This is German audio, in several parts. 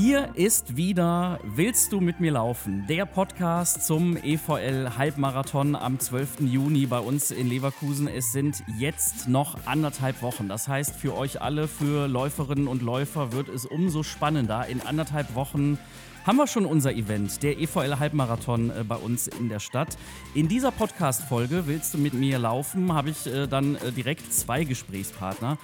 Hier ist wieder Willst du mit mir laufen? Der Podcast zum EVL Halbmarathon am 12. Juni bei uns in Leverkusen. Es sind jetzt noch anderthalb Wochen. Das heißt, für euch alle, für Läuferinnen und Läufer wird es umso spannender. In anderthalb Wochen haben wir schon unser Event, der EVL Halbmarathon äh, bei uns in der Stadt. In dieser Podcast-Folge Willst du mit mir laufen? habe ich äh, dann äh, direkt zwei Gesprächspartner.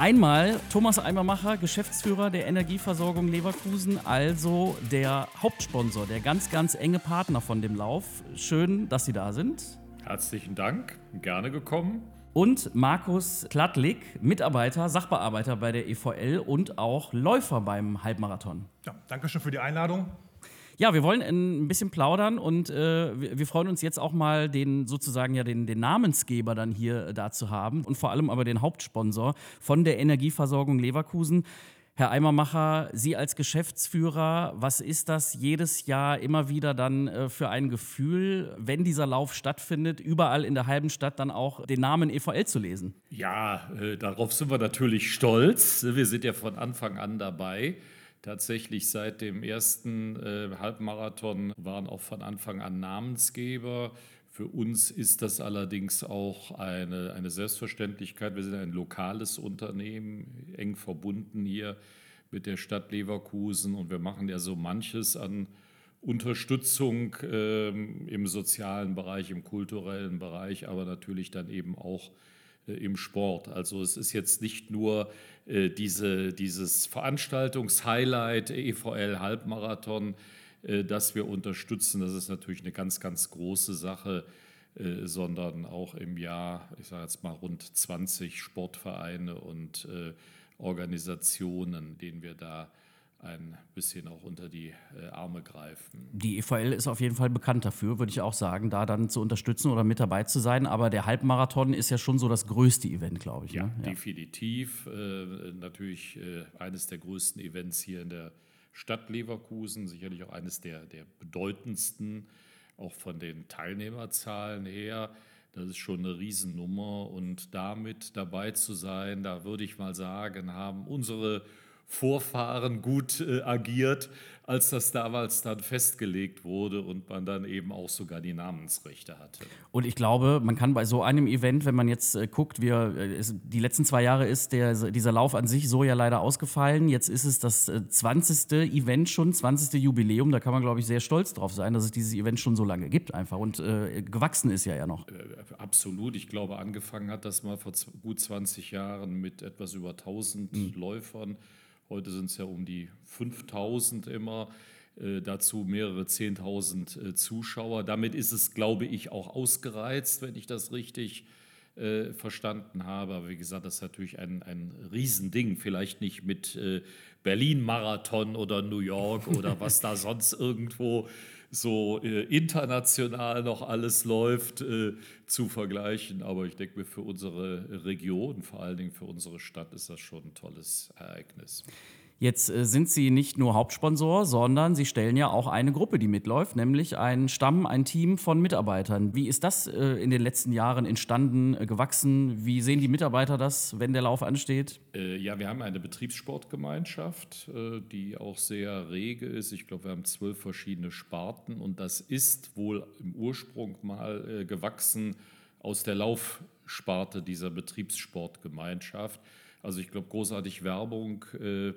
Einmal Thomas Eimermacher, Geschäftsführer der Energieversorgung Leverkusen, also der Hauptsponsor, der ganz, ganz enge Partner von dem Lauf. Schön, dass Sie da sind. Herzlichen Dank, gerne gekommen. Und Markus Klattlik, Mitarbeiter, Sachbearbeiter bei der EVL und auch Läufer beim Halbmarathon. Ja, danke schön für die Einladung. Ja, wir wollen ein bisschen plaudern und äh, wir, freuen uns jetzt auch mal den sozusagen ja den, den Namensgeber dann hier äh, da zu haben und vor allem aber den Hauptsponsor von der Energieversorgung Leverkusen. Herr Eimermacher, Sie als Geschäftsführer, was ist das jedes Jahr immer wieder dann äh, für ein Gefühl, wenn dieser Lauf stattfindet, überall in der halben Stadt dann auch den Namen EVL zu lesen? Ja, äh, darauf sind wir natürlich stolz. Wir sind ja von Anfang an dabei. Tatsächlich seit dem ersten äh, Halbmarathon waren auch von Anfang an Namensgeber. Für uns ist das allerdings auch eine, eine Selbstverständlichkeit. Wir sind ein lokales Unternehmen, eng verbunden hier mit der Stadt Leverkusen und wir machen ja so manches an Unterstützung äh, im sozialen Bereich, im kulturellen Bereich, aber natürlich dann eben auch im Sport. Also es ist jetzt nicht nur äh, diese, dieses Veranstaltungshighlight EVL Halbmarathon, äh, das wir unterstützen. Das ist natürlich eine ganz, ganz große Sache, äh, sondern auch im Jahr, ich sage jetzt mal rund 20 Sportvereine und äh, Organisationen, denen wir da ein bisschen auch unter die äh, Arme greifen. Die EVL ist auf jeden Fall bekannt dafür, würde ich auch sagen, da dann zu unterstützen oder mit dabei zu sein. Aber der Halbmarathon ist ja schon so das größte Event, glaube ich. Ja, ne? ja. definitiv. Äh, natürlich äh, eines der größten Events hier in der Stadt Leverkusen, sicherlich auch eines der, der bedeutendsten, auch von den Teilnehmerzahlen her. Das ist schon eine Riesennummer und damit dabei zu sein, da würde ich mal sagen, haben unsere Vorfahren gut äh, agiert, als das damals dann festgelegt wurde und man dann eben auch sogar die Namensrechte hatte. Und ich glaube, man kann bei so einem Event, wenn man jetzt äh, guckt, wir, äh, die letzten zwei Jahre ist der, dieser Lauf an sich so ja leider ausgefallen. Jetzt ist es das 20. Äh, Event schon, 20. Jubiläum. Da kann man, glaube ich, sehr stolz drauf sein, dass es dieses Event schon so lange gibt einfach und äh, gewachsen ist ja ja noch. Äh, absolut. Ich glaube, angefangen hat das mal vor gut 20 Jahren mit etwas über 1000 mhm. Läufern. Heute sind es ja um die 5000 immer. Äh, dazu mehrere 10.000 äh, Zuschauer. Damit ist es, glaube ich, auch ausgereizt, wenn ich das richtig äh, verstanden habe. Aber wie gesagt, das ist natürlich ein, ein Riesending. Vielleicht nicht mit Berlin-Marathon oder New York oder was da sonst irgendwo so äh, international noch alles läuft, äh, zu vergleichen. Aber ich denke mir, für unsere Region, vor allen Dingen für unsere Stadt, ist das schon ein tolles Ereignis. Jetzt äh, sind Sie nicht nur Hauptsponsor, sondern Sie stellen ja auch eine Gruppe, die mitläuft, nämlich ein Stamm, ein Team von Mitarbeitern. Wie ist das äh, in den letzten Jahren entstanden, äh, gewachsen? Wie sehen die Mitarbeiter das, wenn der Lauf ansteht? Ja, wir haben eine Betriebssportgemeinschaft, die auch sehr rege ist. Ich glaube, wir haben zwölf verschiedene Sparten und das ist wohl im Ursprung mal gewachsen aus der Laufsparte dieser Betriebssportgemeinschaft. Also ich glaube, großartig Werbung äh,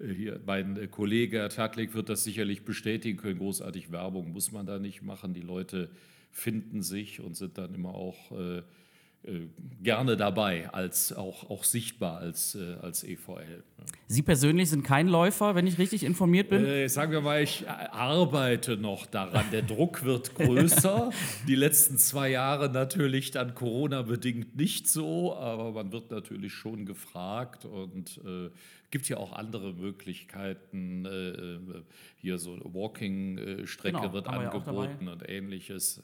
hier mein äh, Kollege Herr Tadlik wird das sicherlich bestätigen können. Großartig Werbung muss man da nicht machen. Die Leute finden sich und sind dann immer auch äh, äh, gerne dabei, als auch, auch sichtbar als, äh, als EVL. Sie persönlich sind kein Läufer, wenn ich richtig informiert bin? Äh, sagen wir mal, ich arbeite noch daran. Der Druck wird größer. Die letzten zwei Jahre natürlich dann Corona-bedingt nicht so, aber man wird natürlich schon gefragt und äh, gibt ja auch andere Möglichkeiten. Äh, hier so eine Walking-Strecke genau, wird angeboten und ähnliches.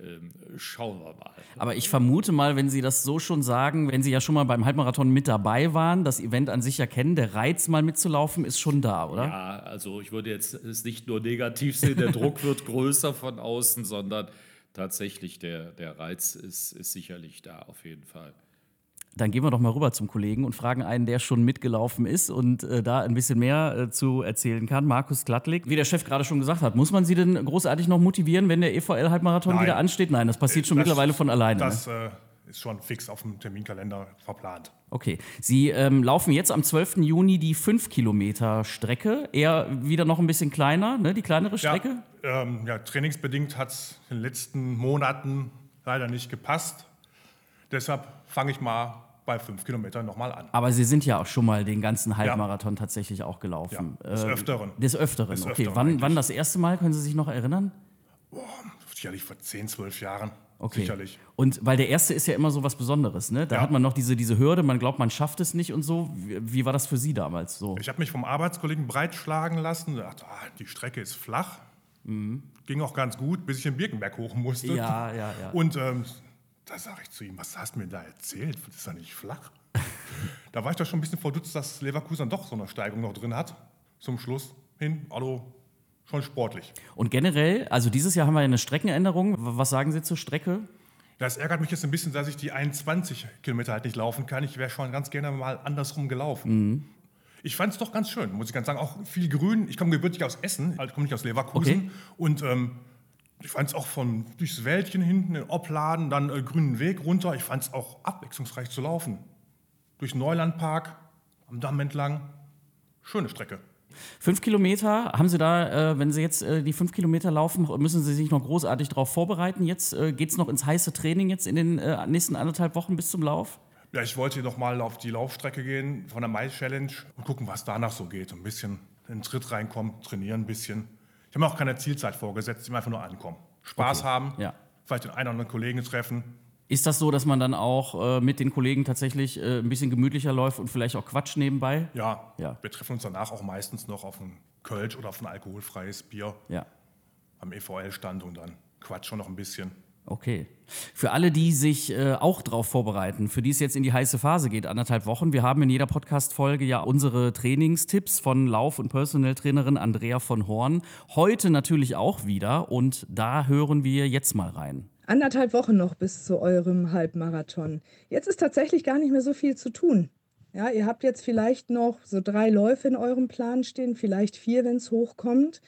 Ähm, schauen wir mal. Aber ich vermute mal, wenn Sie das so schon sagen, wenn Sie ja schon mal beim Halbmarathon mit dabei waren, das Event an sich ja kennen, der Reiz mal mitzulaufen ist schon da, oder? Ja, also ich würde jetzt es nicht nur negativ sehen, der Druck wird größer von außen, sondern tatsächlich der, der Reiz ist, ist sicherlich da, auf jeden Fall. Dann gehen wir doch mal rüber zum Kollegen und fragen einen, der schon mitgelaufen ist und äh, da ein bisschen mehr äh, zu erzählen kann. Markus Glattlik, wie der Chef gerade schon gesagt hat, muss man Sie denn großartig noch motivieren, wenn der EVL-Halbmarathon wieder ansteht? Nein, das passiert schon das, mittlerweile von alleine. Das ne? äh, ist schon fix auf dem Terminkalender verplant. Okay, Sie ähm, laufen jetzt am 12. Juni die 5 Kilometer Strecke, eher wieder noch ein bisschen kleiner, ne? die kleinere Strecke? Ja, ähm, ja trainingsbedingt hat es in den letzten Monaten leider nicht gepasst. Deshalb fange ich mal bei fünf Kilometern nochmal an. Aber Sie sind ja auch schon mal den ganzen Halbmarathon ja. tatsächlich auch gelaufen. Ja, des Öfteren. Äh, des Öfteren, des okay. Öfteren wann, wann, das erste Mal, können Sie sich noch erinnern? Boah, sicherlich vor 10, 12 Jahren. Okay. Sicherlich. Und weil der erste ist ja immer so was Besonderes, ne? Da ja. hat man noch diese, diese Hürde, man glaubt, man schafft es nicht und so. Wie, wie war das für Sie damals so? Ich habe mich vom Arbeitskollegen breitschlagen lassen. Dachte, ah, die Strecke ist flach. Mhm. Ging auch ganz gut, bis ich den Birkenberg hoch musste. Ja, ja, ja. Und ähm, da sage ich zu ihm, was hast du mir da erzählt? Das ist ja nicht flach. da war ich doch schon ein bisschen verdutzt, dass Leverkusen doch so eine Steigung noch drin hat. Zum Schluss hin, also schon sportlich. Und generell, also dieses Jahr haben wir eine Streckenänderung. Was sagen Sie zur Strecke? Das ärgert mich jetzt ein bisschen, dass ich die 21 Kilometer halt nicht laufen kann. Ich wäre schon ganz gerne mal andersrum gelaufen. Mhm. Ich fand es doch ganz schön, muss ich ganz sagen. Auch viel Grün. Ich komme gebürtig aus Essen, also komme nicht aus Leverkusen. Okay. Und ähm, ich fand es auch von durchs Wäldchen hinten, in Opladen, dann äh, grünen Weg runter. Ich fand es auch abwechslungsreich zu laufen. Durch Neulandpark, am Damm entlang. Schöne Strecke. Fünf Kilometer, haben Sie da, äh, wenn Sie jetzt äh, die fünf Kilometer laufen, müssen Sie sich noch großartig darauf vorbereiten? Jetzt äh, geht es noch ins heiße Training jetzt in den äh, nächsten anderthalb Wochen bis zum Lauf? Ja, ich wollte noch mal auf die Laufstrecke gehen von der Mai-Challenge und gucken, was danach so geht. Ein bisschen in den Tritt reinkommen, trainieren ein bisschen. Ich habe mir auch keine Zielzeit vorgesetzt, ich will einfach nur ankommen. Spaß okay. haben, ja. vielleicht den einen oder anderen Kollegen treffen. Ist das so, dass man dann auch äh, mit den Kollegen tatsächlich äh, ein bisschen gemütlicher läuft und vielleicht auch Quatsch nebenbei? Ja, ja, wir treffen uns danach auch meistens noch auf ein Kölsch oder auf ein alkoholfreies Bier ja. am EVL-Stand und dann quatschen noch ein bisschen. Okay. Für alle, die sich äh, auch darauf vorbereiten, für die es jetzt in die heiße Phase geht, anderthalb Wochen, wir haben in jeder Podcast-Folge ja unsere Trainingstipps von Lauf- und Personal-Trainerin Andrea von Horn. Heute natürlich auch wieder und da hören wir jetzt mal rein. Anderthalb Wochen noch bis zu eurem Halbmarathon. Jetzt ist tatsächlich gar nicht mehr so viel zu tun. Ja, ihr habt jetzt vielleicht noch so drei Läufe in eurem Plan stehen, vielleicht vier, wenn es hochkommt.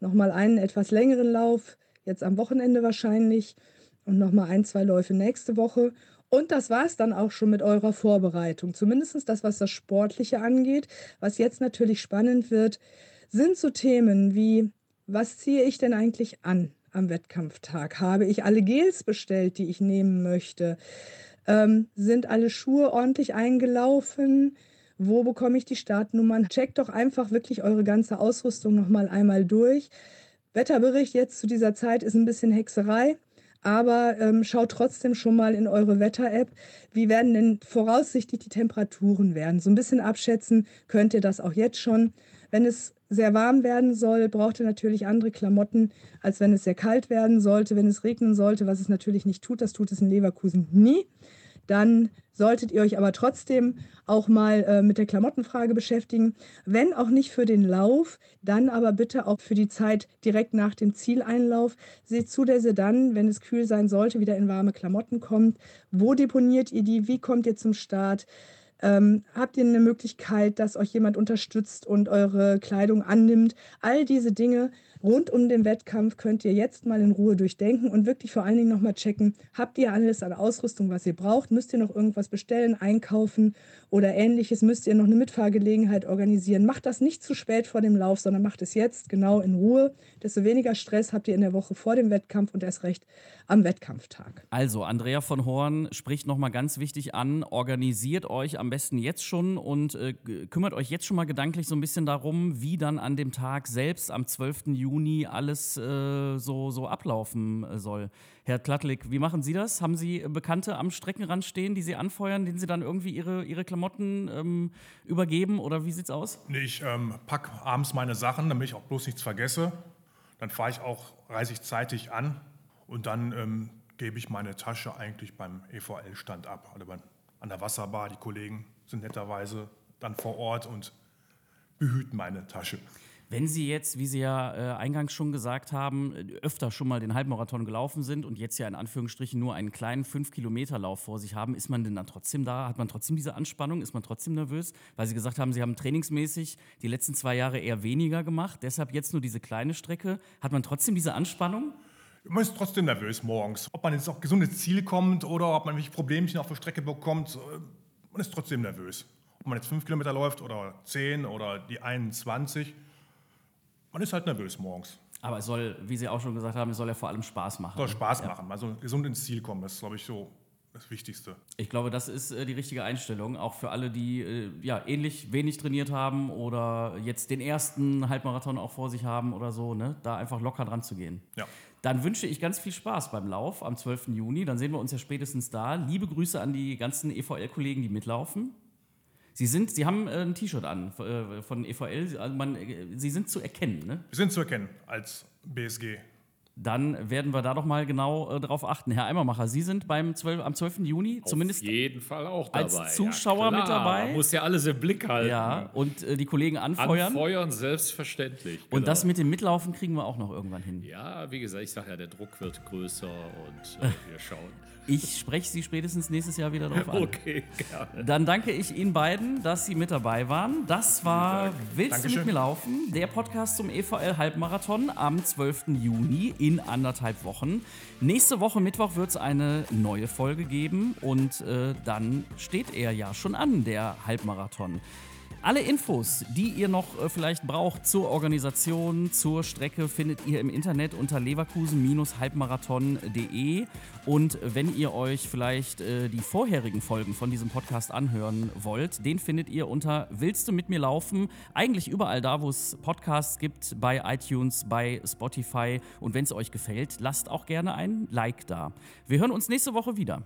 Nochmal einen etwas längeren Lauf jetzt am Wochenende wahrscheinlich und nochmal ein, zwei Läufe nächste Woche. Und das war es dann auch schon mit eurer Vorbereitung. Zumindest das, was das Sportliche angeht. Was jetzt natürlich spannend wird, sind so Themen wie, was ziehe ich denn eigentlich an am Wettkampftag? Habe ich alle Gels bestellt, die ich nehmen möchte? Ähm, sind alle Schuhe ordentlich eingelaufen? Wo bekomme ich die Startnummern? Checkt doch einfach wirklich eure ganze Ausrüstung nochmal einmal durch. Wetterbericht jetzt zu dieser Zeit ist ein bisschen Hexerei, aber ähm, schaut trotzdem schon mal in eure Wetter-App. Wie werden denn voraussichtlich die Temperaturen werden? So ein bisschen abschätzen könnt ihr das auch jetzt schon. Wenn es sehr warm werden soll, braucht ihr natürlich andere Klamotten, als wenn es sehr kalt werden sollte, wenn es regnen sollte, was es natürlich nicht tut. Das tut es in Leverkusen nie. Dann solltet ihr euch aber trotzdem auch mal äh, mit der Klamottenfrage beschäftigen. Wenn auch nicht für den Lauf, dann aber bitte auch für die Zeit direkt nach dem Zieleinlauf. Seht zu, dass ihr dann, wenn es kühl sein sollte, wieder in warme Klamotten kommt. Wo deponiert ihr die? Wie kommt ihr zum Start? Ähm, habt ihr eine Möglichkeit, dass euch jemand unterstützt und eure Kleidung annimmt? All diese Dinge rund um den Wettkampf könnt ihr jetzt mal in Ruhe durchdenken und wirklich vor allen Dingen nochmal checken, habt ihr alles an Ausrüstung, was ihr braucht? Müsst ihr noch irgendwas bestellen, einkaufen oder ähnliches? Müsst ihr noch eine Mitfahrgelegenheit organisieren? Macht das nicht zu spät vor dem Lauf, sondern macht es jetzt genau in Ruhe. Desto weniger Stress habt ihr in der Woche vor dem Wettkampf und erst recht am Wettkampftag. Also, Andrea von Horn spricht nochmal ganz wichtig an, organisiert euch am besten jetzt schon und äh, kümmert euch jetzt schon mal gedanklich so ein bisschen darum, wie dann an dem Tag selbst am 12. Juni Juni alles äh, so, so ablaufen äh, soll. Herr Klattlik, wie machen Sie das? Haben Sie Bekannte am Streckenrand stehen, die Sie anfeuern, denen Sie dann irgendwie Ihre, Ihre Klamotten ähm, übergeben oder wie sieht's aus? Nee, ich ähm, packe abends meine Sachen, damit ich auch bloß nichts vergesse. Dann fahre ich auch, reise ich zeitig an und dann ähm, gebe ich meine Tasche eigentlich beim EVL-Stand ab. Also an der Wasserbar, die Kollegen sind netterweise dann vor Ort und behüten meine Tasche. Wenn Sie jetzt, wie Sie ja äh, eingangs schon gesagt haben, öfter schon mal den Halbmarathon gelaufen sind und jetzt ja in Anführungsstrichen nur einen kleinen 5-Kilometer-Lauf vor sich haben, ist man denn dann trotzdem da? Hat man trotzdem diese Anspannung? Ist man trotzdem nervös? Weil Sie gesagt haben, Sie haben trainingsmäßig die letzten zwei Jahre eher weniger gemacht, deshalb jetzt nur diese kleine Strecke. Hat man trotzdem diese Anspannung? Man ist trotzdem nervös morgens. Ob man jetzt auf gesundes Ziel kommt oder ob man welche Problemchen auf der Strecke bekommt, äh, man ist trotzdem nervös. Ob man jetzt 5 Kilometer läuft oder 10 oder die 21, man ist halt nervös morgens. Aber es soll, wie Sie auch schon gesagt haben, es soll ja vor allem Spaß machen. Soll Spaß ja. machen, also gesund ins Ziel kommen, das ist, glaube ich, so das Wichtigste. Ich glaube, das ist äh, die richtige Einstellung, auch für alle, die äh, ja, ähnlich wenig trainiert haben oder jetzt den ersten Halbmarathon auch vor sich haben oder so, ne? da einfach locker dran zu gehen. Ja. Dann wünsche ich ganz viel Spaß beim Lauf am 12. Juni. Dann sehen wir uns ja spätestens da. Liebe Grüße an die ganzen EVL-Kollegen, die mitlaufen. Sie, sind, Sie haben äh, ein T-Shirt an äh, von EVL. Also man, äh, Sie sind zu erkennen, ne? Wir sind zu erkennen als BSG dann werden wir da doch mal genau äh, drauf achten. Herr Eimermacher, Sie sind beim 12, am 12. Juni Auf zumindest jeden Fall auch dabei. als Zuschauer ja, mit dabei. Muss ja alles im Blick halten. Ja, und äh, die Kollegen anfeuern. Anfeuern, selbstverständlich. Genau. Und das mit dem Mitlaufen kriegen wir auch noch irgendwann hin. Ja, wie gesagt, ich sage ja, der Druck wird größer und äh, wir schauen. Ich spreche Sie spätestens nächstes Jahr wieder drauf an. Okay, gerne. Dann danke ich Ihnen beiden, dass Sie mit dabei waren. Das war Willst Dankeschön. du mit mir laufen? Der Podcast zum EVL Halbmarathon am 12. Juni in anderthalb Wochen. Nächste Woche Mittwoch wird es eine neue Folge geben und äh, dann steht er ja schon an, der Halbmarathon. Alle Infos, die ihr noch äh, vielleicht braucht zur Organisation, zur Strecke, findet ihr im Internet unter leverkusen-halbmarathon.de. Und wenn ihr euch vielleicht äh, die vorherigen Folgen von diesem Podcast anhören wollt, den findet ihr unter Willst du mit mir laufen? Eigentlich überall da, wo es Podcasts gibt, bei iTunes, bei Spotify. Und wenn es euch gefällt, lasst auch gerne ein Like da. Wir hören uns nächste Woche wieder.